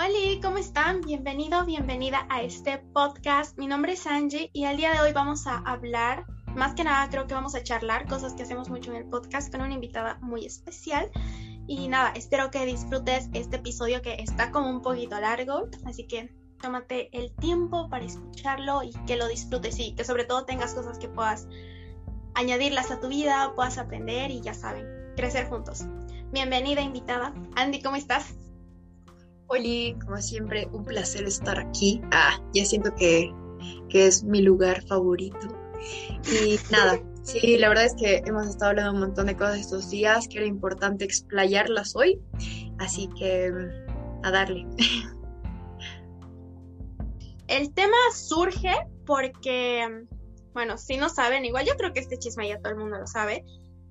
Hola, ¿cómo están? Bienvenido, bienvenida a este podcast. Mi nombre es Angie y el día de hoy vamos a hablar, más que nada creo que vamos a charlar cosas que hacemos mucho en el podcast con una invitada muy especial. Y nada, espero que disfrutes este episodio que está como un poquito largo, así que tómate el tiempo para escucharlo y que lo disfrutes y que sobre todo tengas cosas que puedas añadirlas a tu vida, puedas aprender y ya saben, crecer juntos. Bienvenida invitada. Andy, ¿cómo estás? Hola, como siempre, un placer estar aquí. Ah, ya siento que, que es mi lugar favorito. Y nada, sí, la verdad es que hemos estado hablando un montón de cosas estos días, que era importante explayarlas hoy, así que a darle. El tema surge porque, bueno, si no saben, igual yo creo que este chisme ya todo el mundo lo sabe,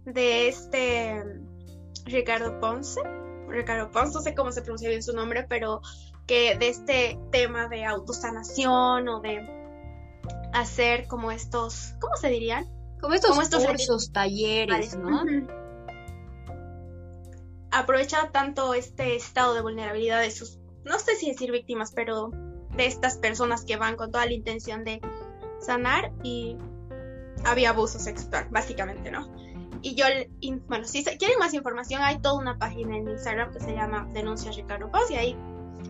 de este Ricardo Ponce, Ricardo Pons, no sé cómo se pronuncia bien su nombre, pero que de este tema de autosanación o de hacer como estos, ¿cómo se dirían? Como estos, cursos, talleres, ¿no? Aprovecha tanto este estado de vulnerabilidad de sus, no sé si decir víctimas, pero de estas personas que van con toda la intención de sanar y había abuso sexual, básicamente, ¿no? Y yo, bueno, si quieren más información, hay toda una página en Instagram que se llama Denuncias Ricardo Paz y ahí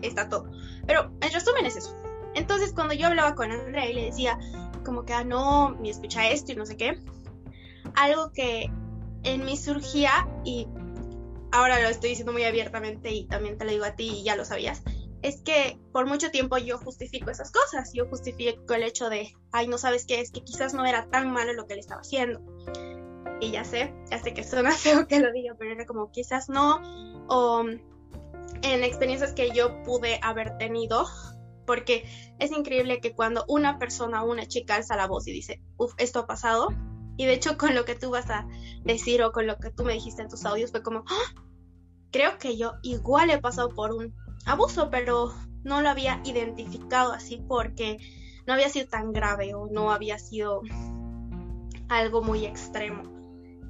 está todo. Pero en resumen es eso. Entonces, cuando yo hablaba con Andrea y le decía, como que, ah, no, ni escucha esto y no sé qué, algo que en mí surgía y ahora lo estoy diciendo muy abiertamente y también te lo digo a ti y ya lo sabías, es que por mucho tiempo yo justifico esas cosas. Yo justifico el hecho de, ay, no sabes qué, es que quizás no era tan malo lo que le estaba haciendo y ya sé, ya sé que suena feo que lo diga, pero era como quizás no, o en experiencias que yo pude haber tenido, porque es increíble que cuando una persona, una chica alza la voz y dice, uff, esto ha pasado, y de hecho con lo que tú vas a decir o con lo que tú me dijiste en tus audios fue como, ¡Ah! creo que yo igual he pasado por un abuso, pero no lo había identificado así porque no había sido tan grave o no había sido algo muy extremo.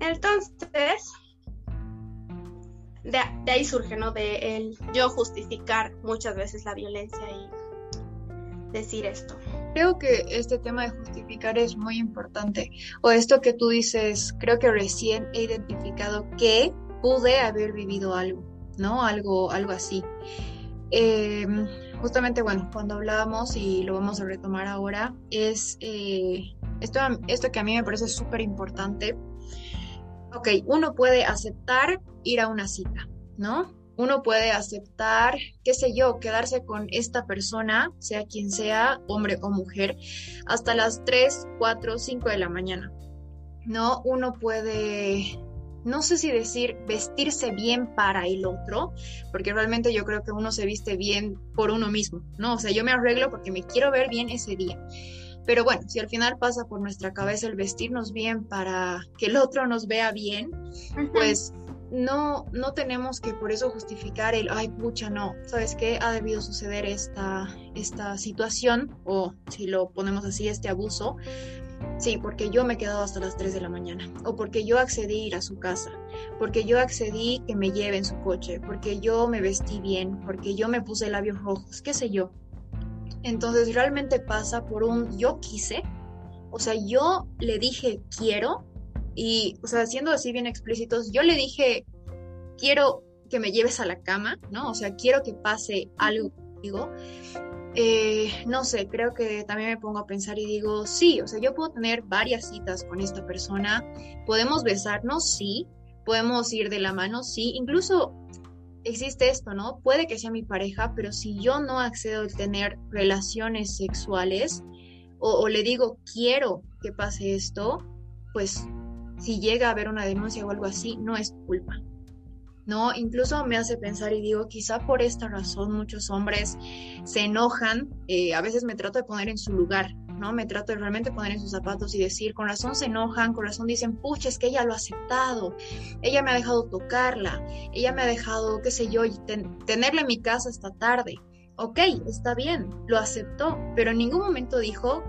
Entonces, de, ahí surge, ¿no? De el yo justificar muchas veces la violencia y decir esto. Creo que este tema de justificar es muy importante. O esto que tú dices, creo que recién he identificado que pude haber vivido algo, ¿no? Algo, algo así. Em, justamente, bueno, cuando hablábamos y lo vamos a retomar ahora, es eh, esto, esto que a mí me parece súper importante ok, uno puede aceptar ir a una cita, ¿no? Uno puede aceptar, qué sé yo, quedarse con esta persona, sea quien sea, hombre o mujer, hasta las 3, 4, 5 de la mañana. ¿No? Uno puede, no sé si decir vestirse bien para el otro, porque realmente yo creo que uno se viste bien por uno mismo, ¿no? O sea, yo me arreglo porque me quiero ver bien ese día. Pero bueno, si al final pasa por nuestra cabeza el vestirnos bien para que el otro nos vea bien, pues no, no tenemos que por eso justificar el, ay, pucha, no, ¿sabes qué? Ha debido suceder esta, esta situación, o si lo ponemos así, este abuso. Sí, porque yo me he quedado hasta las 3 de la mañana, o porque yo accedí a ir a su casa, porque yo accedí que me lleve en su coche, porque yo me vestí bien, porque yo me puse labios rojos, qué sé yo. Entonces realmente pasa por un yo quise, o sea, yo le dije quiero y, o sea, siendo así bien explícitos, yo le dije quiero que me lleves a la cama, ¿no? O sea, quiero que pase algo contigo. Eh, no sé, creo que también me pongo a pensar y digo, sí, o sea, yo puedo tener varias citas con esta persona, podemos besarnos, sí, podemos ir de la mano, sí, incluso existe esto, ¿no? Puede que sea mi pareja, pero si yo no accedo a tener relaciones sexuales o, le digo quiero que pase esto, pues si llega a haber una denuncia o algo así, no es culpa. ¿no? Incluso me hace pensar y digo, quizá por esta razón muchos hombres se enojan, eh, a veces me trato de poner en su lugar, ¿no? Me trato de realmente poner en sus zapatos y decir, con razón se enojan, con razón dicen, pucha, es que ella lo ha aceptado, ella me ha dejado tocarla, ella me ha dejado, qué sé yo, tenerla en mi casa esta tarde. Ok, está bien, lo aceptó, pero en ningún momento dijo,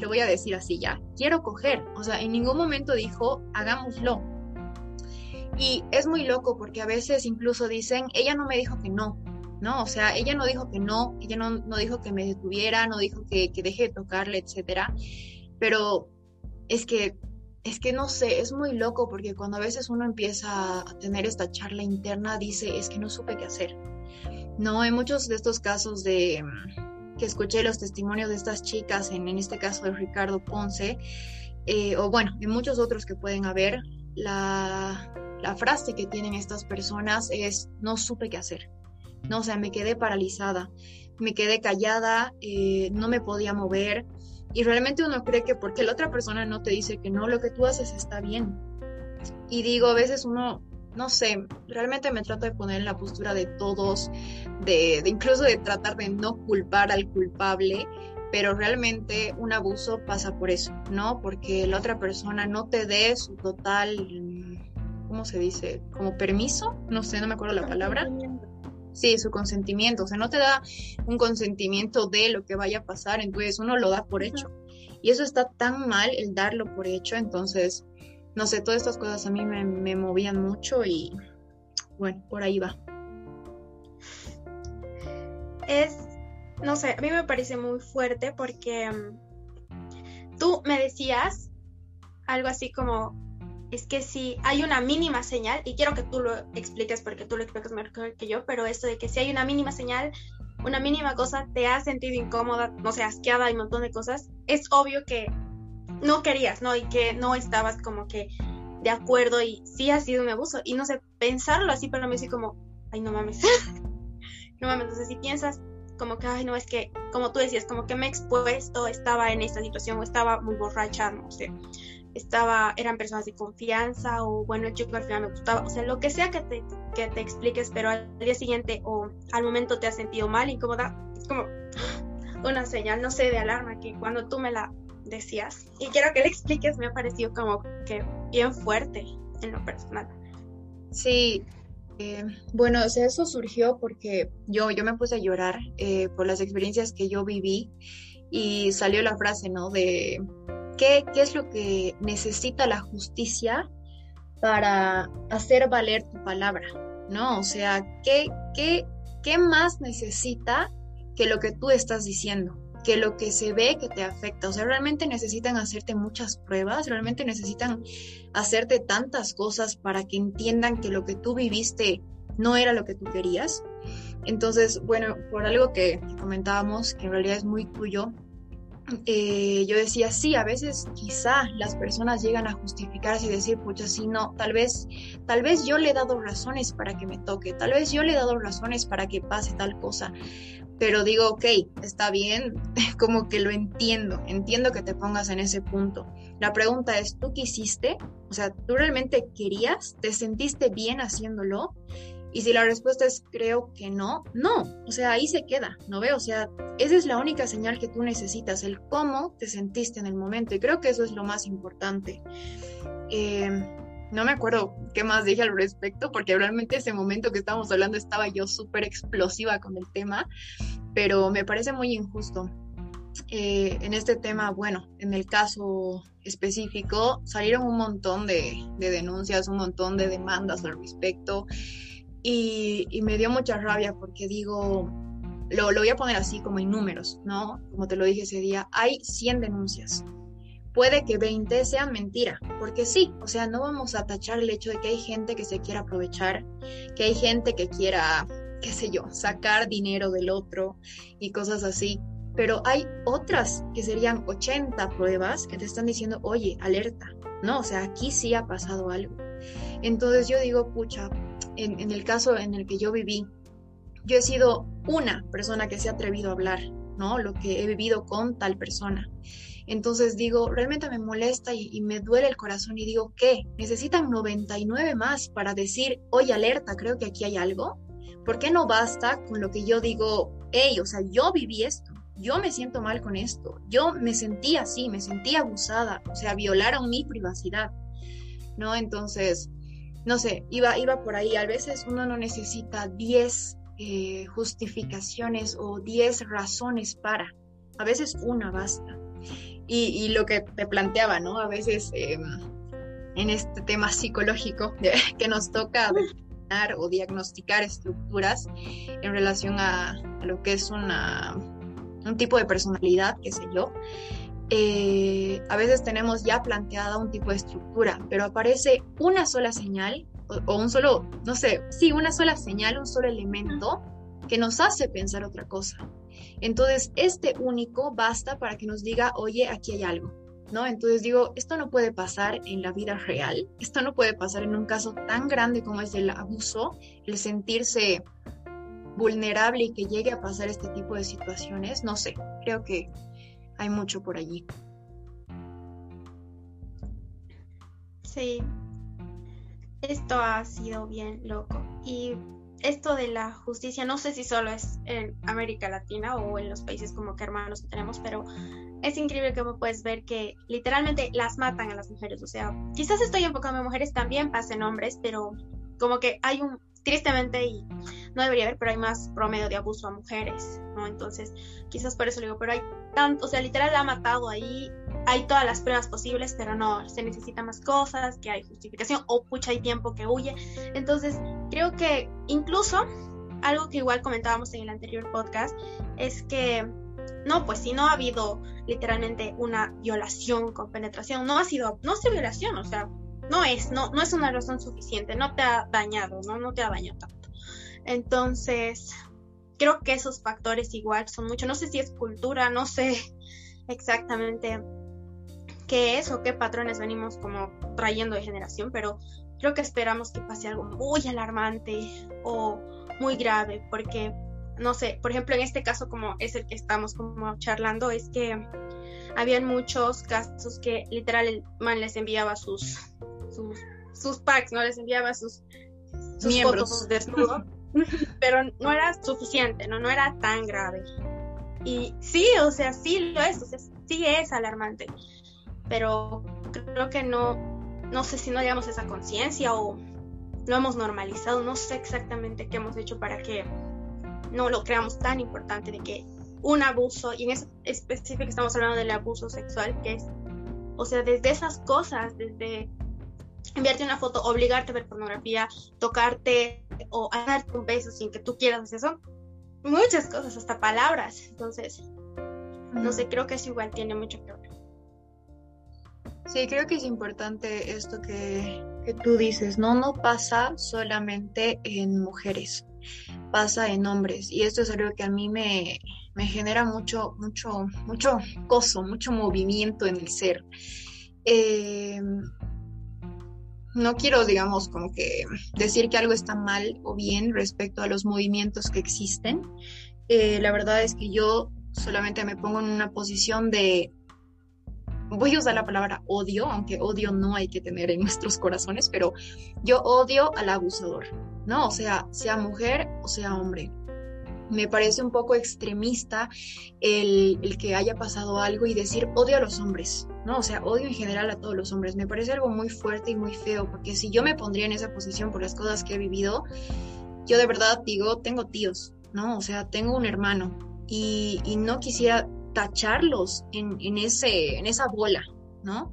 lo voy a decir así ya, quiero coger, o sea, en ningún momento dijo, hagámoslo. Y es muy loco porque a veces incluso dicen, ella no me dijo que no, ¿no? O sea, ella no dijo que no, ella no, no dijo que me detuviera, no dijo que, que deje de tocarle, etcétera, pero es que es que no sé, es muy loco porque cuando a veces uno empieza a tener esta charla interna, dice, es que no supe qué hacer. No, hay muchos de estos casos de mm, que escuché los testimonios de estas chicas, en, en este caso de Ricardo Ponce, eh, o bueno, en muchos otros que pueden haber, la, la frase que tienen estas personas es, no supe qué hacer. No, o sea, me quedé paralizada, me quedé callada, eh, no me podía mover, y realmente uno cree que porque la otra persona no te dice que no, lo que tú haces está bien. Y digo, a veces uno, no sé, realmente me trato de poner en la postura de todos, de, incluso de tratar de no culpar al culpable, pero realmente un abuso pasa por eso, ¿no? Porque la otra persona no te dé su total, ¿cómo se dice? Como permiso, no sé, no me acuerdo la palabra. Sí, su consentimiento, o sea, no te da un consentimiento de lo que vaya a pasar, entonces uno lo da por hecho. Y eso está tan mal el darlo por hecho, entonces, no sé, todas estas cosas a mí me, movían mucho y bueno, por ahí va. Es, no sé, a mí me parece muy fuerte porque mm, tú me decías algo así como, es que si hay una mínima señal, y quiero que tú lo expliques porque tú lo explicas mejor que yo, pero esto de que si hay una mínima señal, una mínima cosa te ha sentido incómoda, no sé, asqueada y un montón de cosas, es obvio que no querías, ¿no? Y que no estabas como que de acuerdo y sí ha sido un abuso. Y no sé, pensarlo así para mí así como, ay, no mames. no mames, entonces si piensas como que, ay, no, es que, como tú decías, como que me he expuesto, estaba en esta situación o estaba muy borracha, no sé estaba, eran personas de confianza o bueno, el chico al final me gustaba, o sea, lo que sea que te, que te expliques, pero al día siguiente o al momento te has sentido mal, incómoda, es como una señal, no sé, de alarma que cuando tú me la decías y quiero que le expliques, me ha parecido como que bien fuerte en lo personal. Sí, eh, bueno, o sea, eso surgió porque yo, yo me puse a llorar eh, por las experiencias que yo viví y salió la frase, ¿no? De ¿Qué, es lo que necesita la justicia para hacer valer tu palabra? ¿No? O sea, ¿qué, qué, qué más necesita que lo que tú estás diciendo? que lo que se ve que te afecta. O sea, realmente necesitan hacerte muchas pruebas, realmente necesitan hacerte tantas cosas para que entiendan que lo que tú viviste no era lo que tú querías. Entonces, bueno, por algo que comentábamos, que en realidad es muy tuyo, eh, yo decía, sí, a veces quizá las personas llegan a justificarse y decir, pucha, sí, no, tal vez, tal vez yo le he dado razones para que me toque, tal vez yo le he dado razones para que pase tal cosa, pero digo, ok, está bien, como que lo entiendo, entiendo que te pongas en ese punto. La pregunta es, ¿tú quisiste? O sea, ¿tú realmente querías? ¿Te sentiste bien haciéndolo? Y si la respuesta es creo que no, no, o sea, ahí se queda, ¿no veo? O sea, esa es la única señal que tú necesitas, el cómo te sentiste en el momento. Y creo que eso es lo más importante. Eh, no me acuerdo qué más dije al respecto, porque realmente ese momento que estábamos hablando estaba yo súper explosiva con el tema, pero me parece muy injusto. Eh, en este tema, bueno, en el caso específico, salieron un montón de, de denuncias, un montón de demandas al respecto. Y, me dio mucha rabia porque digo, lo, lo, voy a poner así como en números, ¿no? Como te lo dije ese día, hay 100 denuncias. Puede que 20 sean mentira, porque sí, o sea, no vamos a tachar el hecho de que hay gente que se quiera aprovechar, que hay gente que quiera, qué sé yo, sacar dinero del otro y cosas así. Pero hay otras que serían 80 pruebas que te están diciendo, oye, alerta, ¿no? O sea, aquí sí ha pasado algo. Entonces yo digo, pucha, en, el caso en el que yo viví, yo he sido una persona que se ha atrevido a hablar, ¿no? Lo que he vivido con tal persona. Entonces digo, realmente me molesta y, me duele el corazón y digo, ¿qué? ¿Necesitan 99 más para decir, oye, alerta, creo que aquí hay algo? ¿Por qué no basta con lo que yo digo, hey, o sea, yo viví esto, yo me siento mal con esto, yo me sentí así, me sentí abusada, o sea, violaron mi privacidad, ¿no? Entonces, no sé, iba, iba por ahí. A veces uno no necesita 10 eh, justificaciones o 10 razones para. A veces una basta. Y, lo que te planteaba, ¿no? A veces em, en este tema psicológico que nos toca determinar o diagnosticar estructuras en relación a, lo que es una, un tipo de personalidad, qué sé yo. Eh, a veces tenemos ya planteada un tipo de estructura, pero aparece una sola señal o, un solo, no sé, sí, una sola señal, un solo elemento que nos hace pensar otra cosa. Entonces, este único basta para que nos diga, oye, aquí hay algo. ¿No? Entonces digo, esto no puede pasar en la vida real, esto no puede pasar en un caso tan grande como es el abuso, el sentirse vulnerable y que llegue a pasar este tipo de situaciones, no sé, creo que hay mucho por allí. Sí, esto ha sido bien loco. Y esto de la justicia, no sé si solo es en América Latina o en los países como que hermanos que tenemos, pero es increíble como puedes ver que literalmente las matan a las mujeres. O sea, quizás estoy enfocando en mujeres, también pasen hombres, pero como que hay un, tristemente, y no debería haber, pero hay más promedio de abuso a mujeres, ¿no? Entonces, quizás por eso le digo, pero hay tanto, o sea, literal la ha matado ahí hay todas las pruebas posibles, pero no, se necesita más cosas, que hay justificación o pucha hay tiempo que huye. Entonces, creo que incluso algo que igual comentábamos en el anterior podcast es que no, pues si no ha habido literalmente una violación con penetración, no ha sido, no es violación, o sea, no es, no, no es una razón suficiente, no te ha dañado, no, no te ha dañado tanto. Entonces, creo que esos factores igual son mucho, no sé si es cultura, no sé exactamente qué es o qué patrones venimos como trayendo de generación, pero creo que esperamos que pase algo muy alarmante o muy grave, porque, no sé, por ejemplo, en este caso como es el que estamos como charlando, es que habían muchos casos que literal el man les enviaba sus, sus, sus packs, ¿no? Les enviaba sus, sus Miembros. fotos desnudo, pero no era suficiente, ¿no? No era tan grave. Y sí, o sea, sí lo es, o sea, sí es alarmante pero creo que no, no sé si no llegamos a esa conciencia o lo hemos normalizado, no sé exactamente qué hemos hecho para que no lo creamos tan importante de que un abuso, y en ese específico estamos hablando del abuso sexual, que es, o sea, desde esas cosas, desde enviarte una foto, obligarte a ver pornografía, tocarte o darte un beso sin que tú quieras eso, muchas cosas, hasta palabras. Entonces, no sé, creo que eso igual tiene mucho que ver. Sí, creo que es importante esto que, tú dices, no, no pasa solamente en mujeres, pasa en hombres. Y esto es algo que a mí me, genera mucho, mucho, mucho gozo, mucho movimiento en el ser. Eh, no quiero, digamos, como que decir que algo está mal o bien respecto a los movimientos que existen. Eh, la verdad es que yo solamente me pongo en una posición de voy a usar la palabra odio, aunque odio no hay que tener en nuestros corazones, pero yo odio al abusador, ¿no? O sea, sea mujer o sea hombre. Me parece un poco extremista el, el, que haya pasado algo y decir odio a los hombres, ¿no? O sea, odio en general a todos los hombres. Me parece algo muy fuerte y muy feo, porque si yo me pondría en esa posición por las cosas que he vivido, yo de verdad digo, tengo tíos, ¿no? O sea, tengo un hermano y, y no quisiera tacharlos en, en, ese, en esa bola, ¿no?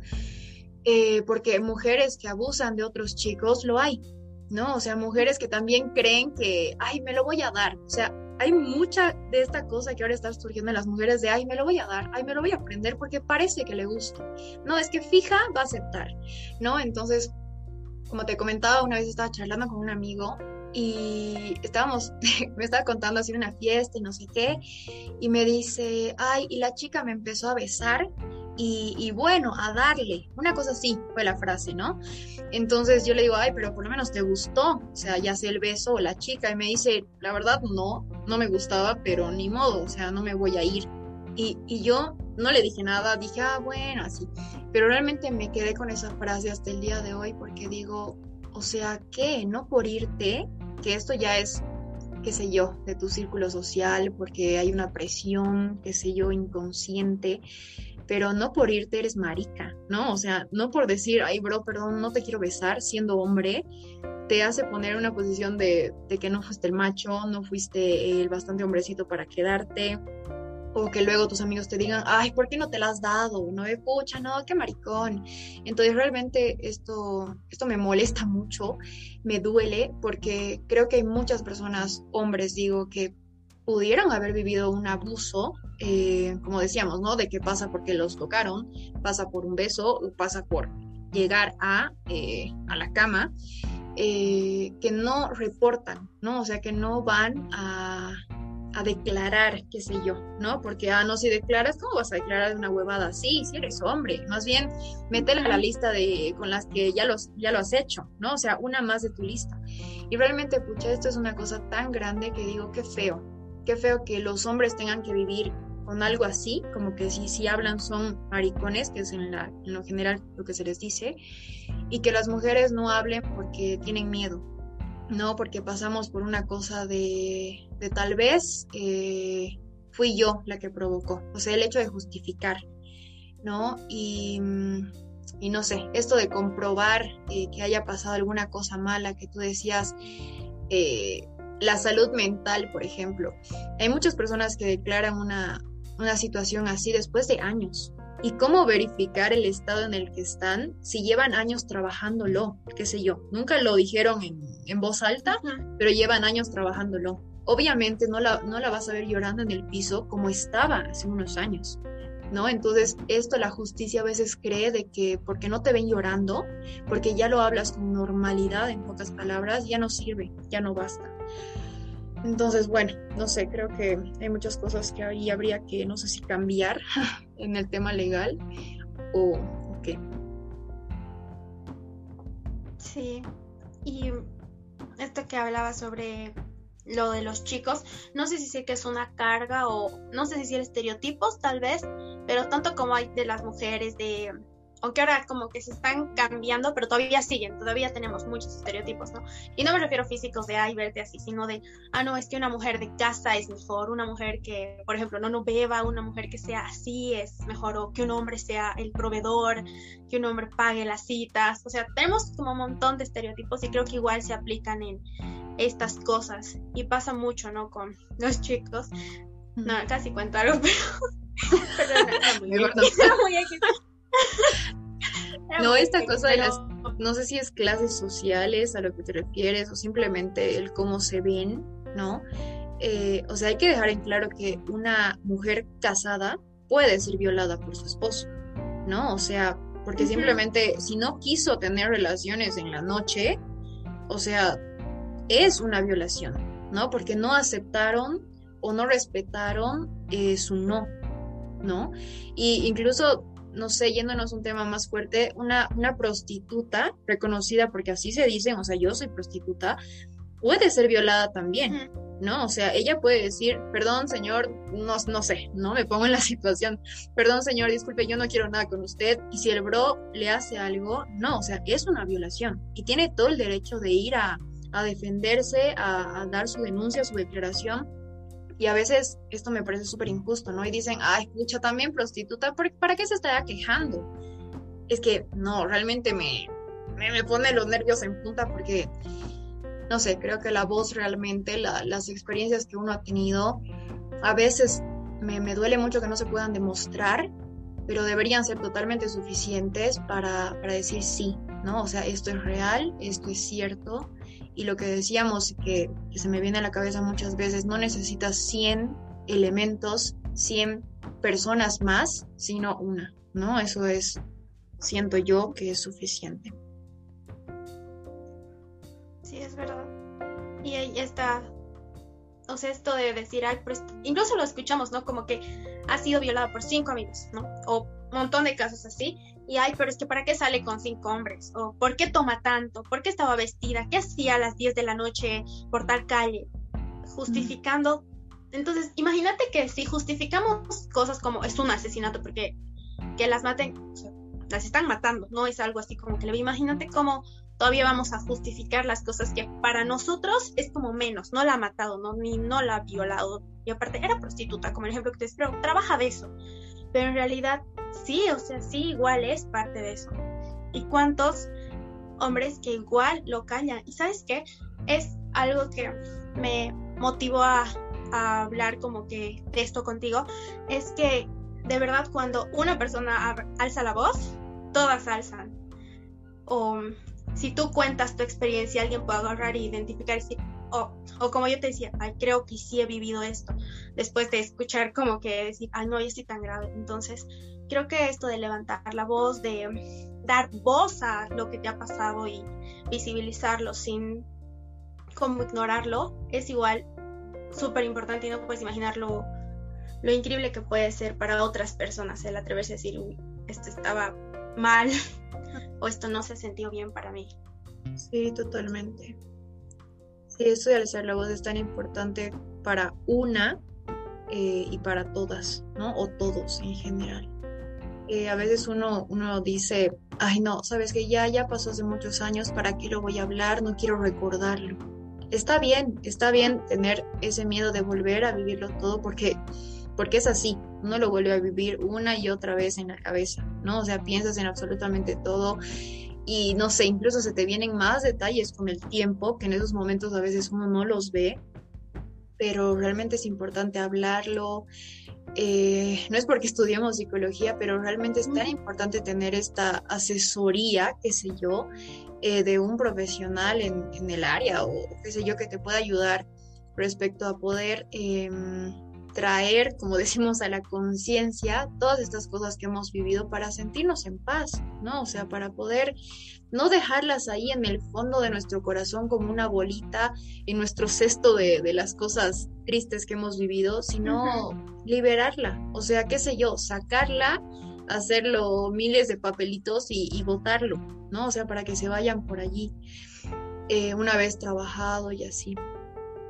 Eh, porque mujeres que abusan de otros chicos lo hay, ¿no? O sea, mujeres que también creen que, ay, me lo voy a dar. O sea, hay mucha de esta cosa que ahora está surgiendo en las mujeres de, ay, me lo voy a dar, ay, me lo voy a aprender porque parece que le gusta. No, es que fija va a aceptar, ¿no? Entonces, como te comentaba, una vez estaba charlando con un amigo y estábamos, me estaba contando así una fiesta y no sé qué, y me dice, ay, y la chica me empezó a besar y, bueno, a darle, una cosa así fue la frase, ¿no? Entonces yo le digo, ay, pero por lo menos te gustó, o sea, ya sé el beso o la chica, y me dice, la verdad no, no me gustaba, pero ni modo, o sea, no me voy a ir. Y, y yo no le dije nada, dije, ah, bueno, así, pero realmente me quedé con esa frase hasta el día de hoy porque digo, o sea, ¿qué? No por irte, que esto ya es, qué sé yo, de tu círculo social, porque hay una presión, qué sé yo, inconsciente, pero no por irte eres marica, ¿no? O sea, no por decir, ay, bro, perdón, no te quiero besar siendo hombre, te hace poner en una posición de, de que no fuiste el macho, no fuiste el bastante hombrecito para quedarte. o que luego tus amigos te digan, ay, ¿por qué no te la has dado? No me pucha, no, qué maricón. Entonces realmente esto, esto me molesta mucho, me duele, porque creo que hay muchas personas, hombres, digo, que pudieron haber vivido un abuso, eh, como decíamos, ¿no? De que pasa porque los tocaron, pasa por un beso, pasa por llegar a, eh, a la cama, eh, que no reportan, ¿no? O sea, que no van a, a declarar, qué sé yo, ¿no? Porque, ah, no, si declaras, ¿cómo vas a declarar de una huevada así? Si eres hombre, más bien, métela en la lista de con las que ya, los, ya lo has hecho, ¿no? O sea, una más de tu lista. Y realmente, pucha, esto es una cosa tan grande que digo, qué feo, qué feo que los hombres tengan que vivir con algo así, como que si, si hablan son maricones, que es en, la, en lo general lo que se les dice, y que las mujeres no hablen porque tienen miedo, ¿no? Porque pasamos por una cosa de, de tal vez eh, fui yo la que provocó, o sea, el hecho de justificar, ¿no? Y, y no sé, esto de comprobar eh, que haya pasado alguna cosa mala, que tú decías, eh, la salud mental, por ejemplo. Hay muchas personas que declaran una, una situación así después de años. ¿Y cómo verificar el estado en el que están si llevan años trabajándolo? ¿Qué sé yo? Nunca lo dijeron en, en voz alta, pero llevan años trabajándolo. Obviamente no la, no la vas a ver llorando en el piso como estaba hace unos años. ¿No? Entonces, esto la justicia a veces cree de que porque no te ven llorando, porque ya lo hablas con normalidad, en pocas palabras, ya no sirve, ya no basta. Entonces, bueno, no sé, creo que hay muchas cosas que ahí habría que, no sé si cambiar en el tema legal o, qué. Sí, y esto que hablaba sobre lo de los chicos, no sé si sé que es una carga o no sé si es estereotipos tal vez, pero tanto como hay de las mujeres, de aunque ahora como que se están cambiando, pero todavía siguen, todavía tenemos muchos estereotipos, ¿no? Y no me refiero físicos de, ay, verte así, sino de, ah, no, es que una mujer de casa es mejor, una mujer que, por ejemplo, no no beba, una mujer que sea así es mejor, o que un hombre sea el proveedor, que un hombre pague las citas, o sea, tenemos como un montón de estereotipos y creo que igual se aplican en estas cosas y pasa mucho, ¿no? Con los chicos. No, casi cuento algo, pero... pero muy, no, esta cosa de las, no sé si es clases sociales a lo que te refieres o simplemente el cómo se ven, ¿no? Eh, o sea, hay que dejar en claro que una mujer casada puede ser violada por su esposo, ¿no? O sea, porque simplemente si no quiso tener relaciones en la noche, o sea, es una violación, ¿no? Porque no aceptaron o no respetaron eh, su no, ¿no? Y incluso no sé, yéndonos un tema más fuerte, una, una prostituta reconocida, porque así se dicen, o sea, yo soy prostituta, puede ser violada también, ¿no? O sea, ella puede decir, perdón, señor, no, no sé, ¿no? Me pongo en la situación, perdón, señor, disculpe, yo no quiero nada con usted, y si el bro le hace algo, no, o sea, es una violación, y tiene todo el derecho de ir a, a defenderse, a, a dar su denuncia, su declaración, y a veces esto me parece súper injusto, ¿no? Y dicen, ay, escucha, también prostituta, ¿para qué se está quejando? Es que no, realmente me, me, pone los nervios en punta porque, no sé, creo que la voz realmente, las experiencias que uno ha tenido, a veces me, me, duele mucho que no se puedan demostrar, pero deberían ser totalmente suficientes para, para decir sí, ¿no? O sea, esto es real, esto es cierto, y lo que decíamos, que, se me viene a la cabeza muchas veces, no necesitas 100 elementos, 100 personas más, sino una, ¿no? Eso es, siento yo que es suficiente. Sí, es verdad. Y ahí está, o sea, esto de decir, ay, pues, incluso lo escuchamos, ¿no? Como que ha sido violada por cinco amigos, ¿no? O un montón de casos así y ay, pero es que ¿para qué sale con cinco hombres? ¿O por qué toma tanto? ¿Por qué estaba vestida? ¿Qué hacía a las 10 de la noche por tal calle? Justificando. Entonces, imagínate que si justificamos cosas como es un asesinato, porque que las maten, las están matando, no es algo así como que le imagínate cómo todavía vamos a justificar las cosas que para nosotros es como menos, no la ha matado, no, ni no la ha violado, y aparte era prostituta, como el ejemplo que te espero, trabaja de eso, pero en realidad sí, o sea, sí, igual es parte de eso. ¿Y cuántos hombres que igual lo callan? ¿Y sabes qué? Es algo que me motivó a hablar como que de esto contigo es que de verdad cuando una persona alza la voz, todas alzan. O si tú cuentas tu experiencia, alguien puede agarrar e identificar y decir, oh, o como yo te decía, ay, creo que sí he vivido esto, después de escuchar como que decir, ay, no, yo estoy tan grave. Entonces, creo que esto de levantar la voz, de dar voz a lo que te ha pasado y visibilizarlo sin como ignorarlo, es igual súper importante y no puedes imaginar lo, lo increíble que puede ser para otras personas el atreverse a decir, uy, esto estaba mal o esto no se sintió bien para mí. Sí, totalmente. Eso de alzar la voz es tan importante para una eh, y para todas, ¿no? O todos en general. Eh, a veces uno, uno dice, ay no, sabes que ya, ya pasó hace muchos años, ¿para qué lo voy a hablar? No quiero recordarlo. Está bien, está bien tener ese miedo de volver a vivirlo todo porque porque es así, uno lo vuelve a vivir una y otra vez en la cabeza, ¿no? O sea, piensas en absolutamente todo y no sé, incluso se te vienen más detalles con el tiempo, que en esos momentos a veces uno no los ve, pero realmente es importante hablarlo. Eh, no es porque estudiamos psicología, pero realmente es tan importante tener esta asesoría, qué sé yo, eh, de un profesional en, en, el área o qué sé yo, que te pueda ayudar respecto a poder... Eh, traer, como decimos, a la conciencia todas estas cosas que hemos vivido para sentirnos en paz, ¿no? O sea, para poder no dejarlas ahí en el fondo de nuestro corazón como una bolita en nuestro cesto de, las cosas tristes que hemos vivido, sino liberarla, o sea, qué sé yo, sacarla, hacerlo miles de papelitos y, y botarlo, ¿no? O sea, para que se vayan por allí eh, una vez trabajado y así.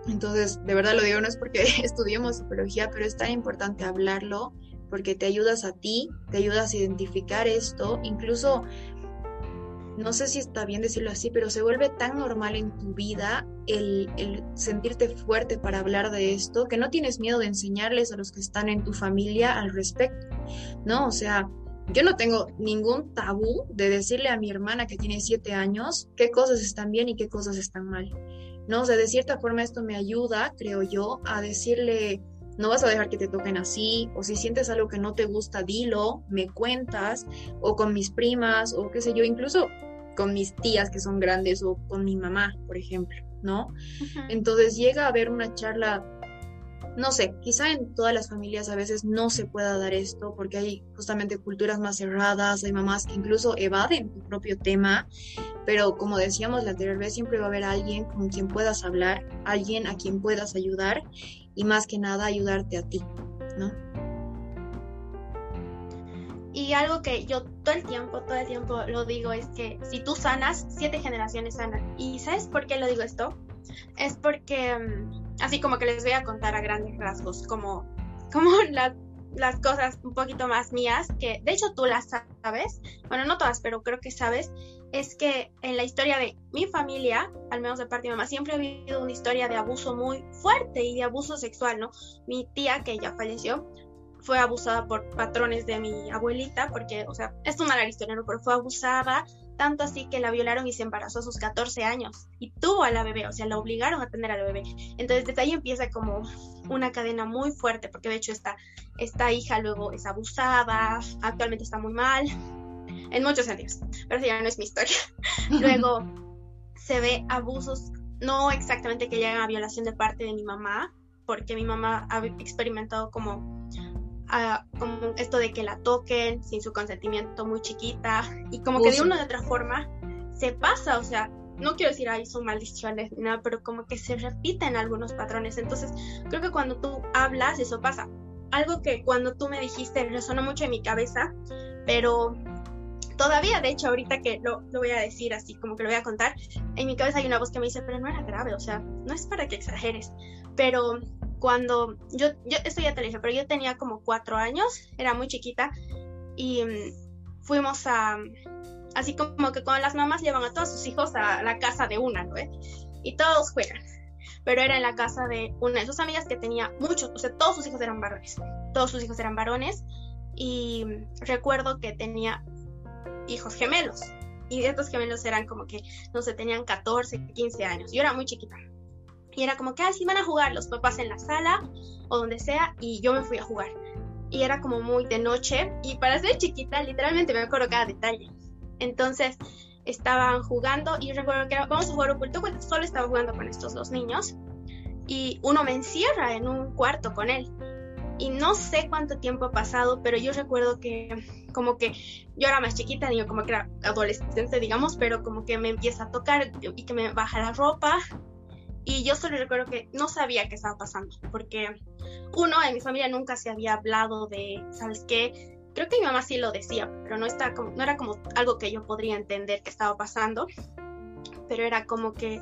Entonces, de verdad lo digo, no es porque estudiemos psicología, pero es tan importante hablarlo porque te ayudas a ti, te ayudas a identificar esto, incluso, no sé si está bien decirlo así, pero se vuelve tan normal en tu vida el, el sentirte fuerte para hablar de esto, que no tienes miedo de enseñarles a los que están en tu familia al respecto, ¿no? O sea, yo no tengo ningún tabú de decirle a mi hermana que tiene siete años qué cosas están bien y qué cosas están mal. ¿No? O sea, de cierta forma esto me ayuda, creo yo, a decirle, no vas a dejar que te toquen así, o si sientes algo que no te gusta, dilo, me cuentas, o con mis primas, o qué sé yo, incluso con mis tías que son grandes, o con mi mamá, por ejemplo, ¿no? Entonces llega a haber una charla no sé, quizá en todas las familias a veces no se pueda dar esto porque hay justamente culturas más cerradas, hay mamás que incluso evaden tu propio tema, pero como decíamos la anterior vez, siempre va a haber alguien con quien puedas hablar, alguien a quien puedas ayudar y más que nada ayudarte a ti, ¿no? Y algo que yo todo el tiempo, todo el tiempo lo digo es que si tú sanas, siete generaciones sanan. ¿Y sabes por qué lo digo esto? Es porque mm, así como que les voy a contar a grandes rasgos como, como las cosas un poquito más mías, que de hecho tú las sabes, bueno, no todas, pero creo que sabes, es que en la historia de mi familia, al menos de parte de mamá, siempre ha habido una historia de abuso muy fuerte y de abuso sexual, ¿no? Mi tía, que ya falleció, fue abusada por patrones de mi abuelita, porque, o sea, es una larga historia, ¿no? Pero fue abusada tanto así que la violaron y se embarazó a sus 14 años y tuvo a la bebé, o sea, la obligaron a tener a la bebé. Entonces desde ahí empieza como una cadena muy fuerte, porque de hecho esta, esta hija luego es abusada, actualmente está muy mal, en muchos sentidos, pero ya no es mi historia. luego se ve abusos, no exactamente que llegan a violación de parte de mi mamá, porque mi mamá ha experimentado como como esto de que la toquen sin su consentimiento muy chiquita y como que de una u otra forma se pasa, o sea, no quiero decir ahí son maldiciones ni nada, pero como que se repiten algunos patrones. Entonces, creo que cuando tú hablas, eso pasa. Algo que cuando tú me dijiste resonó mucho en mi cabeza, pero todavía, de hecho, ahorita que lo, lo, voy a decir así, como que lo voy a contar, en mi cabeza hay una voz que me dice, pero no era grave, o sea, no es para que exageres, pero cuando yo, yo esto ya te dije, pero yo tenía como cuatro años, era muy chiquita y mm, fuimos a, así como que con las mamás llevan a todos sus hijos a la casa de una, ¿no? Y todos juegan, pero era en la casa de una de sus amigas que tenía muchos, o sea, todos sus hijos eran varones, todos sus hijos eran varones y recuerdo que tenía hijos gemelos y estos gemelos eran como que, no sé, tenían 14, 15 años, yo era muy chiquita. Y era como que, así van a jugar los papás en la sala o donde sea, y yo me fui a jugar. Y era como muy de noche, y para ser chiquita, literalmente me acuerdo cada detalle. Entonces, estaban jugando, y recuerdo que vamos a jugar oculto, solo estaba jugando con estos dos niños, y uno me encierra en un cuarto con él. Y no sé cuánto tiempo ha pasado, pero yo recuerdo que como que yo era más chiquita, digo, como que era adolescente, digamos, pero como que me empieza a tocar y que me baja la ropa y yo solo recuerdo que no sabía qué estaba pasando, porque uno, en mi familia nunca se había hablado de, ¿sabes qué? Creo que mi mamá sí lo decía, pero no, está como, no era como algo que yo podría entender que estaba pasando, pero era como que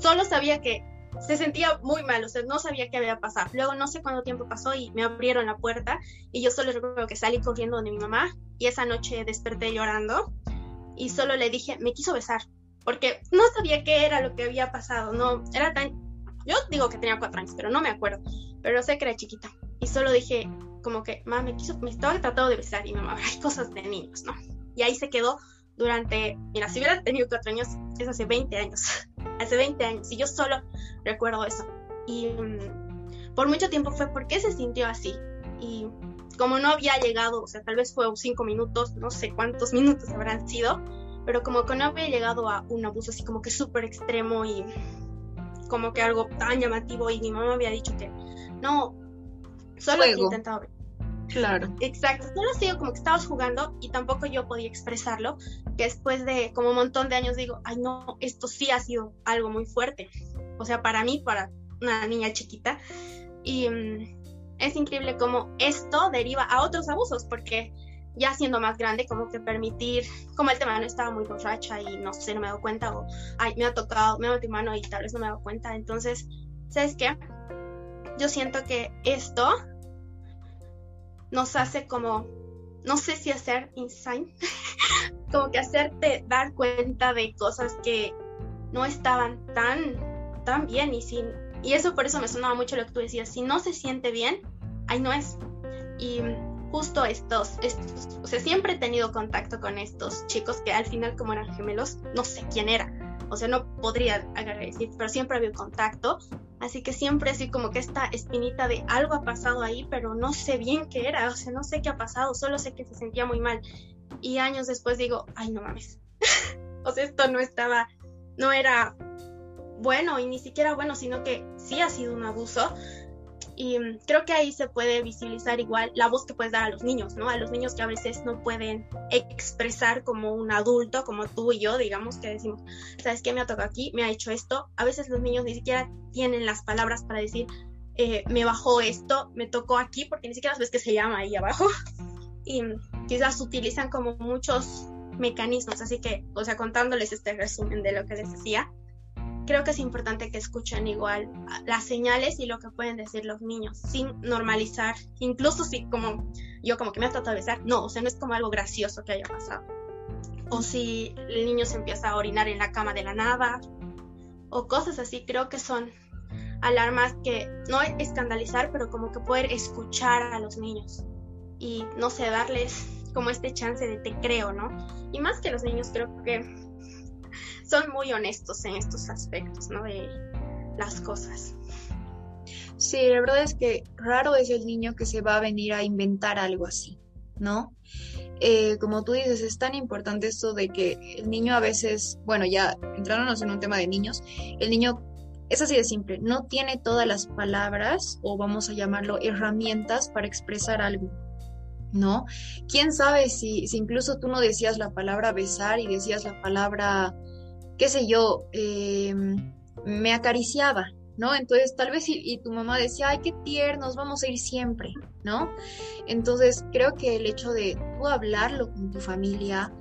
solo sabía que se sentía muy mal, o sea, no sabía qué había pasado. Luego no sé cuánto tiempo pasó y me abrieron la puerta y yo solo recuerdo que salí corriendo de mi mamá y esa noche desperté llorando y solo le dije, me quiso besar porque no sabía qué era lo que había pasado, no, era tan, yo digo que tenía cuatro años, pero no me acuerdo, pero sé que era chiquita, y solo dije, como que, mamá, me quiso, me estaba tratando de besar, y mamá, hay cosas de niños, ¿no? Y ahí se quedó durante, mira, si hubiera tenido cuatro años, es hace 20 años, hace 20 años, y yo solo recuerdo eso, y mm, por mucho tiempo fue porque se sintió así, y como no había llegado, o sea, tal vez fue cinco minutos, no sé cuántos minutos habrán sido, pero como que no había llegado a un abuso así como que súper extremo y como que algo tan llamativo y mi mamá había dicho que no, solo he intentado Claro. Exacto, solo ha sido como que estabas jugando y tampoco yo podía expresarlo, que después de como un montón de años digo, ay no, esto sí ha sido algo muy fuerte. O sea, para mí, para una niña chiquita. Y mm, es increíble cómo esto deriva a otros abusos, porque ya siendo más grande, como que permitir, como el tema no estaba muy borracha y no sé, no me he dado cuenta, o ay, me ha tocado, me ha metido mano y tal vez no me he dado cuenta. Entonces, ¿sabes qué? Yo siento que esto nos hace como, no sé si hacer insane, como que hacerte dar cuenta de cosas que no estaban tan, tan bien y sin, y eso por eso me sonaba mucho lo que tú decías, si no se siente bien, ahí no es. Y justo estos, estos, o sea, siempre he tenido contacto con estos chicos que al final como eran gemelos, no sé quién era, o sea, no podría decir, pero siempre había contacto, así que siempre así como que esta espinita de algo ha pasado ahí, pero no sé bien qué era, o sea, no sé qué ha pasado, solo sé que se sentía muy mal. Y años después digo, ay, no mames, o sea, esto no estaba, no era bueno y ni siquiera bueno, sino que sí ha sido un abuso y mm, creo que ahí se puede visibilizar igual la voz que puedes dar a los niños, ¿no? A los niños que a veces no pueden expresar como un adulto, como tú y yo, digamos, que decimos, ¿sabes qué me ha tocado aquí? Me ha hecho esto. A veces los niños ni siquiera tienen las palabras para decir, eh, me bajó esto, me tocó aquí, porque ni siquiera sabes que se llama ahí abajo. Y mm, quizás utilizan como muchos mecanismos, así que, o sea, contándoles este resumen de lo que les decía, creo que es importante que escuchen igual las señales y lo que pueden decir los niños sin normalizar, incluso si como yo como que me ha tratado de besar, no, o sea, no es como algo gracioso que haya pasado. O si el niño se empieza a orinar en la cama de la nada o cosas así, creo que son alarmas que no escandalizar, pero como que poder escuchar a los niños y no sé, darles como este chance de te creo, ¿no? Y más que los niños creo que son muy honestos en estos aspectos, ¿no? De las cosas. Sí, la verdad es que raro es el niño que se va a venir a inventar algo así, ¿no? Eh, como tú dices, es tan importante esto de que el niño a veces, bueno, ya entrándonos en un tema de niños, el niño es así de simple, no tiene todas las palabras o vamos a llamarlo herramientas para expresar algo, ¿no? ¿Quién sabe si, si incluso tú no decías la palabra besar y decías la palabra qué sé yo, em, me acariciaba, ¿no? Entonces tal vez y, tu mamá decía, ay, qué tiernos, vamos a ir siempre, ¿no? Entonces creo que el hecho de tú hablarlo con tu familia,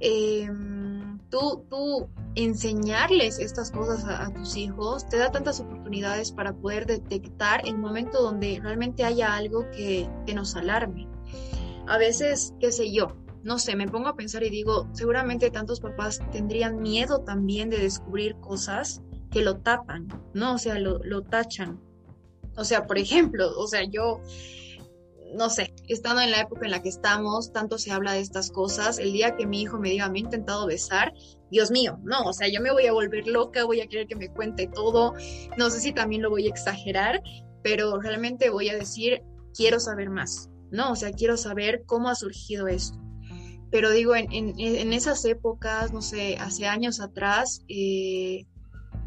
em, tú, tú enseñarles estas cosas a, tus hijos, te da tantas oportunidades para poder detectar el momento donde realmente haya algo que, que nos alarme. A veces, qué sé yo, no sé, me pongo a pensar y digo, seguramente tantos papás tendrían miedo también de descubrir cosas que lo tapan, ¿no? O sea, lo, tachan. O sea, por ejemplo, o sea, yo, no sé, estando en la época en la que estamos, tanto se habla de estas cosas, el día que mi hijo me diga, me ha intentado besar, Dios mío, no, o sea, yo me voy a volver loca, voy a querer que me cuente todo, no sé si también lo voy a exagerar, pero realmente voy a decir, quiero saber más, ¿no? O sea, quiero saber cómo ha surgido esto. Pero digo, en, en, esas épocas, no sé, hace años atrás, eh,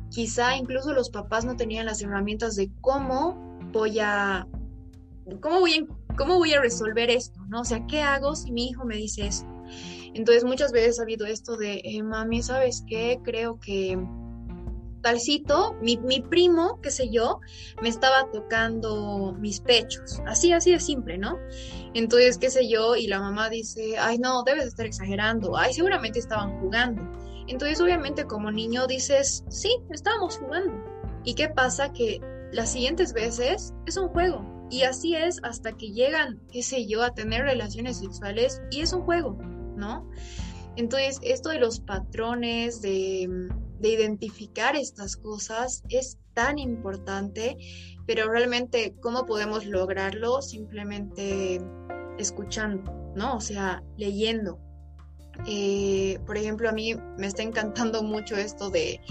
quizá incluso los papás no tenían las herramientas de cómo voy a, cómo voy a, cómo voy a resolver esto, ¿no? O sea, ¿qué hago si mi hijo me dice esto? Entonces muchas veces ha habido esto de, eh, mami, ¿sabes qué? Creo que talcito, mi, mi primo, qué sé yo, me estaba tocando mis pechos. Así, así de simple, ¿no? Entonces, qué sé yo, y la mamá dice, ay, no, debes estar exagerando. Ay, seguramente estaban jugando. Entonces, obviamente, como niño dices, sí, estábamos jugando. ¿Y qué pasa? Que las siguientes veces es un juego. Y así es hasta que llegan, qué sé yo, a tener relaciones sexuales y es un juego, ¿no? Entonces, esto de los patrones, de, de identificar estas cosas es tan importante, pero realmente, ¿cómo podemos lograrlo? Simplemente escuchando, ¿no? O sea, leyendo, eh, por ejemplo, a mí me está encantando mucho esto de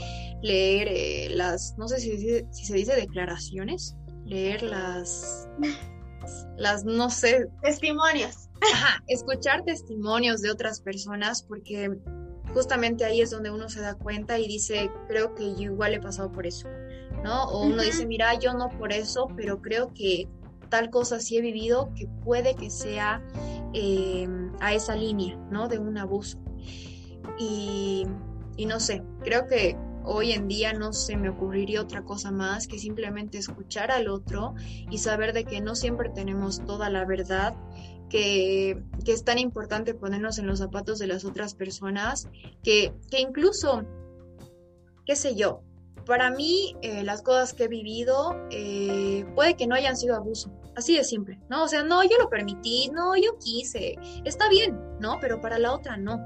leer eh, las, no sé si, si, se dice declaraciones, leer las, las, no sé. Testimonios. Ajá, escuchar testimonios de otras personas porque justamente ahí es donde uno se da cuenta y dice, creo que yo igual he pasado por eso, ¿no? O uno dice, mira, yo no por eso, pero creo que tal cosa sí he vivido que puede que sea eh, a esa línea, ¿no? De un abuso. Y, y no sé, creo que hoy en día no se me ocurriría otra cosa más que simplemente escuchar al otro y saber de que no siempre tenemos toda la verdad, que, es tan importante ponernos en los zapatos de las otras personas, que, que incluso, qué sé yo, para mí eh, las cosas que he vivido eh, puede que no hayan sido abuso, así de simple, ¿no? O sea, no, yo lo permití, no, yo quise, está bien, ¿no? Pero para la otra no.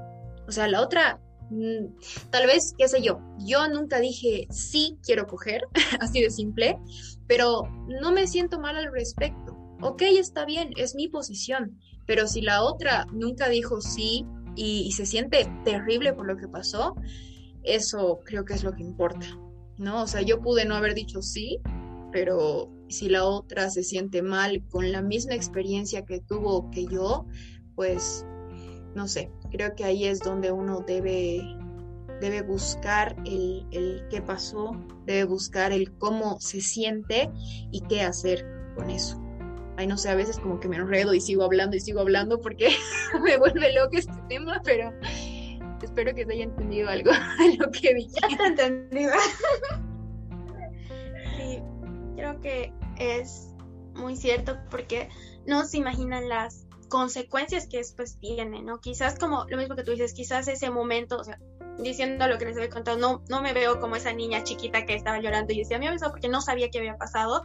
O sea, la otra, mm, tal vez, qué sé yo, yo nunca dije sí quiero coger, así de simple, pero no me siento mal al respecto. Ok, está bien, es mi posición, pero si la otra nunca dijo sí y se siente terrible por lo que pasó, eso creo que es lo que importa. ¿no? O sea, yo pude no haber dicho sí, pero si la otra se siente mal con la misma experiencia que tuvo que yo, pues no sé, creo que ahí es donde uno debe, debe buscar el, el qué pasó, debe buscar el cómo se siente y qué hacer con eso. Ay, no sé, a veces como que me enredo y sigo hablando y sigo hablando porque me vuelve loco este tema, pero Espero que se haya entendido algo de lo que dije. Ya te entendido. sí, creo que es muy cierto porque no se imaginan las consecuencias que después tiene, ¿no? Quizás como lo mismo que tú dices, quizás ese momento, o sea, diciendo lo que les había contado, no, no me veo como esa niña chiquita que estaba llorando y decía, me avisó porque no sabía qué había pasado,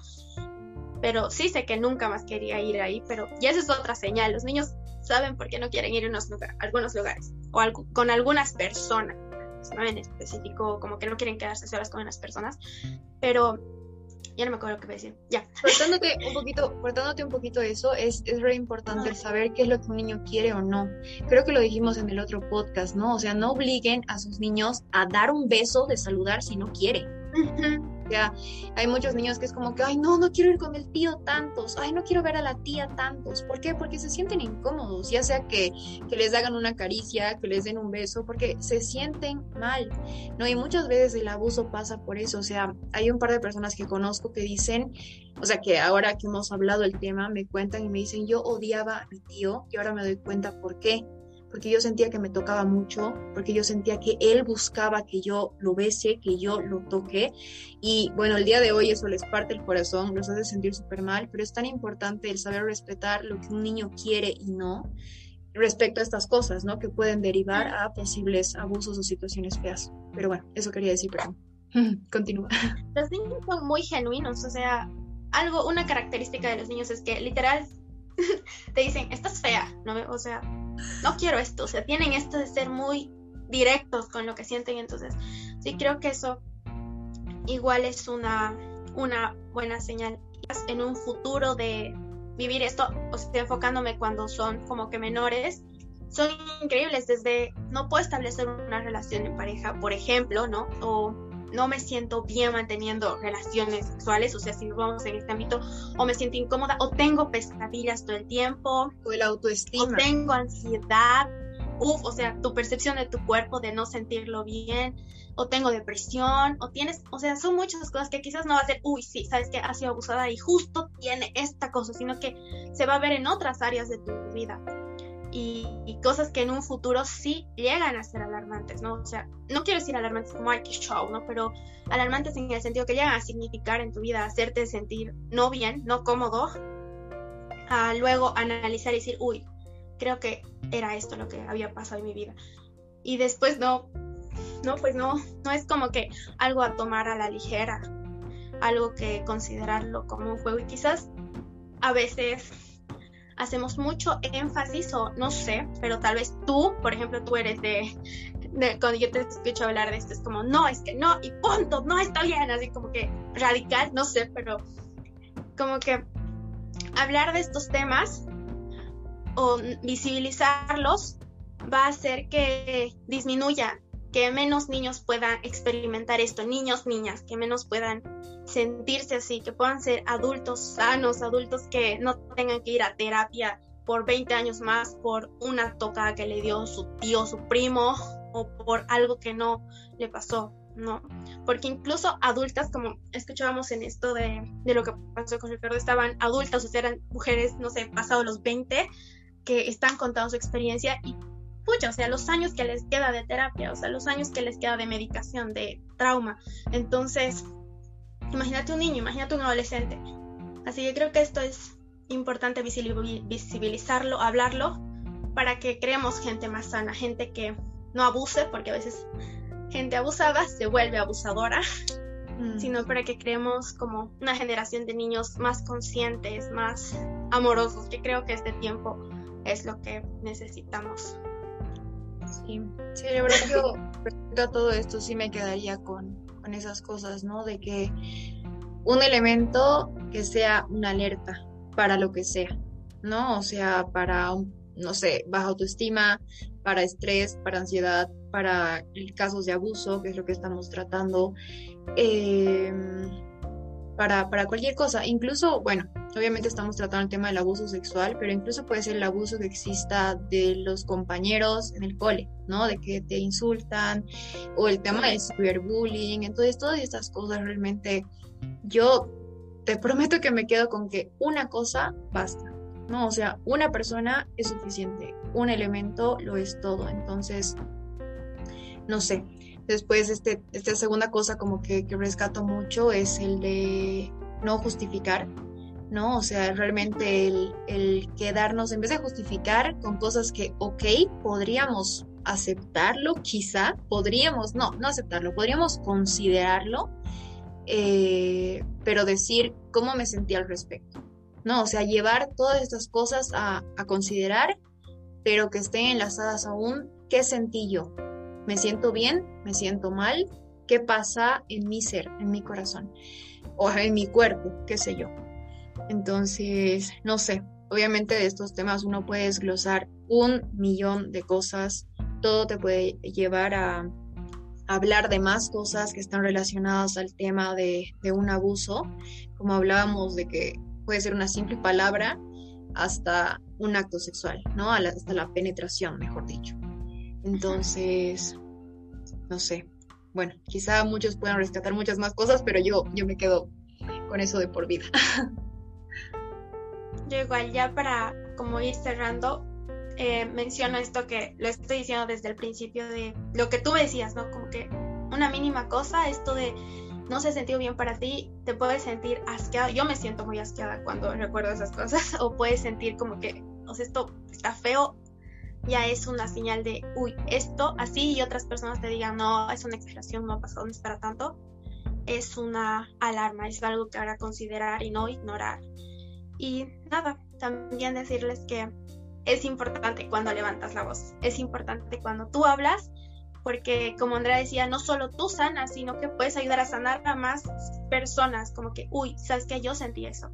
pero sí sé que nunca más quería ir ahí, pero ya esa es otra señal, los niños saben por qué no quieren ir a unos algunos lugares o con algunas personas, ¿no? En específico, como que no quieren quedarse solas con unas personas, pero ya no me acuerdo lo que voy a decir. Ya. Cortándote un poquito, cortándote un poquito eso, es, es re importante saber qué es lo que un niño quiere o no. Creo que lo dijimos en el otro podcast, ¿no? O sea, no obliguen a sus niños a dar un beso de saludar si no quiere sea, hay muchos niños que es como que, ay, no, no quiero ir con el tío tantos, ay, no quiero ver a la tía tantos. ¿Por qué? Porque se sienten incómodos, ya sea que, que les hagan una caricia, que les den un beso, porque se sienten mal, ¿no? Y muchas veces el abuso pasa por eso, o sea, hay un par de personas que conozco que dicen, o sea, que ahora que hemos hablado el tema, me cuentan y me dicen, yo odiaba a mi tío y ahora me doy cuenta por qué porque yo sentía que me tocaba mucho, porque yo sentía que él buscaba que yo lo bese, que yo lo toque. Y bueno, el día de hoy eso les parte el corazón, los hace sentir súper mal, pero es tan importante el saber respetar lo que un niño quiere y no respecto a estas cosas, ¿no? Que pueden derivar a posibles abusos o situaciones feas. Pero bueno, eso quería decir, pero continúa. Los niños son muy genuinos, o sea, algo, una característica de los niños es que literal te dicen, estás fea, ¿no? O sea, no quiero esto, o sea, tienen esto de ser muy directos con lo que sienten, entonces sí creo que eso igual es una, una buena señal en un futuro de, vivir esto, o sea, enfocándome cuando son como que menores, son increíbles desde no puedo establecer una relación en pareja, por ejemplo, ¿no? O no me siento bien manteniendo relaciones sexuales, o sea, si vamos en este ámbito, o me siento incómoda, o tengo pesadillas todo el tiempo, o el autoestima, o tengo ansiedad, uff, o sea, tu percepción de tu cuerpo, de no sentirlo bien, o tengo depresión, o tienes, o sea, son muchas cosas que quizás no va a ser, uy, sí, sabes que ha sido abusada y justo tiene esta cosa, sino que se va a ver en otras áreas de tu vida. Y, cosas que en un futuro sí llegan a ser alarmantes, ¿no? O sea, no quiero decir alarmantes como hay que show, ¿no? Pero alarmantes en el sentido que llegan a significar en tu vida, hacerte sentir no bien, no cómodo, a luego analizar y decir, uy, creo que era esto lo que había pasado en mi vida. Y después no, no, pues no, no es como que algo a tomar a la ligera, algo que considerarlo como un juego y quizás a veces hacemos mucho énfasis o no sé, pero tal vez tú, por ejemplo, tú eres de, cuando yo te escucho hablar de esto, es como, no, es que no, y punto, no está bien, así como que radical, no sé, pero como que hablar de estos temas o visibilizarlos va a hacer que disminuya, que menos niños puedan experimentar esto, niños, niñas, que menos puedan sentirse así, que puedan ser adultos sanos, adultos que no tengan que ir a terapia por 20 años más por una tocada que le dio su tío, su primo o por algo que no le pasó, ¿no? Porque incluso adultas, como escuchábamos en esto de, de lo que pasó con Ricardo, estaban adultas, o sea, eran mujeres, no sé, pasados los 20, que están contando su experiencia y pucha, o sea, los años que les queda de terapia, o sea, los años que les queda de medicación, de trauma. Entonces, imagínate un niño, imagínate un adolescente. Así que creo que esto es importante visibilizarlo, hablarlo, para que creemos gente más sana, gente que no abuse, porque a veces gente abusada se vuelve abusadora, mm. sino para que creemos como una generación de niños más conscientes, más amorosos, que creo que este tiempo es lo que necesitamos. Sí, sí, la verdad yo respecto a todo esto sí me quedaría con, con esas cosas, ¿no? De que un elemento que sea una alerta para lo que sea, ¿no? O sea, para, no sé, baja autoestima, para estrés, para ansiedad, para casos de abuso, que es lo que estamos tratando. Eh, para, para cualquier cosa. Incluso, bueno, obviamente estamos tratando el tema del abuso sexual, pero incluso puede ser el abuso que exista de los compañeros en el cole, ¿no? De que te insultan, o el tema del cyberbullying. Entonces, todas estas cosas realmente, yo te prometo que me quedo con que una cosa basta. No, o sea, una persona es suficiente, un elemento lo es todo. Entonces, no sé, Después, este, esta segunda cosa como que, rescato mucho es el de no justificar, ¿no? O sea, realmente el, el, quedarnos, en vez de justificar con cosas que, ok, podríamos aceptarlo, quizá, podríamos, no, no aceptarlo, podríamos considerarlo, eh, pero decir cómo me sentí al respecto, ¿no? O sea, llevar todas estas cosas a, a considerar, pero que estén enlazadas aún, ¿qué sentí yo? ¿Me siento bien? ¿Me siento mal? ¿Qué pasa en mi ser, en mi corazón? O en mi cuerpo, qué sé yo. Entonces, no sé, obviamente de estos temas uno puede desglosar un millón de cosas, todo te puede llevar a, hablar de más cosas que están relacionadas al tema de, un abuso, como hablábamos de que puede ser una simple palabra hasta un acto sexual, ¿no? Hasta la penetración, mejor dicho. Entonces, no sé. Bueno, quizá muchos puedan rescatar muchas más cosas, pero yo, yo me quedo con eso de por vida. Yo igual, ya para como ir cerrando, eh, menciono esto que lo estoy diciendo desde el principio de lo que tú decías, ¿no? Como que una mínima cosa, esto de no se sentido bien para ti, te puedes sentir asqueada. Yo me siento muy asqueada cuando recuerdo esas cosas, o puedes sentir como que, o sea, esto está feo, ya es una señal de, uy, esto así y otras personas te digan, no, es una exageración, no pasado, no es para tanto, es una alarma, es algo que habrá considerar y no ignorar. Y nada, también decirles que es importante cuando levantas la voz, es importante cuando tú hablas porque como Andrea decía, no solo tú sanas, sino que puedes ayudar a sanar a más personas, como que, uy, sabes que yo sentí eso,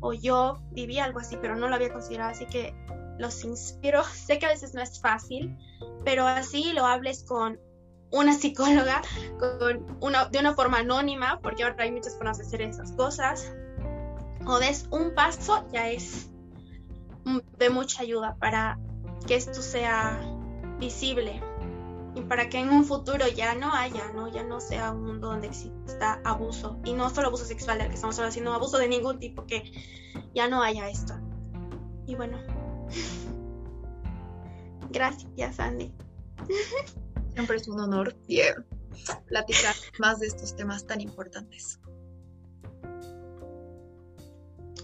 o yo viví algo así, pero no lo había considerado, así que los inspiro. Sé que a veces no es fácil, pero así lo hables con una psicóloga, con una, de una forma anónima, porque ahora hay muchas formas de hacer esas cosas, o des un paso, ya es de mucha ayuda para que esto sea visible y para que en un futuro ya no haya, ¿no? Ya no sea un mundo donde exista abuso y no solo abuso sexual del que estamos hablando, sino abuso de ningún tipo, que ya no haya esto. Y bueno, gracias Andy. Siempre es un honor yeah, platicar más de estos temas tan importantes.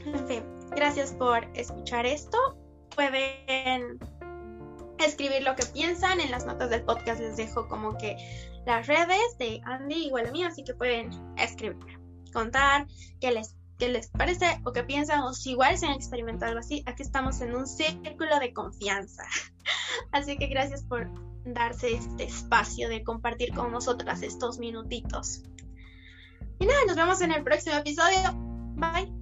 En fin, gracias por escuchar esto. Pueden escribir lo que piensan. En las notas del podcast les dejo como que las redes de Andy igual a mí, así que pueden escribir, contar qué les, qué les parece o qué piensan o si igual se han experimentado algo así. Aquí estamos en un círculo de confianza. Así que gracias por darse este espacio de compartir con nosotras estos minutitos. Y nada, nos vemos en el próximo episodio. Bye.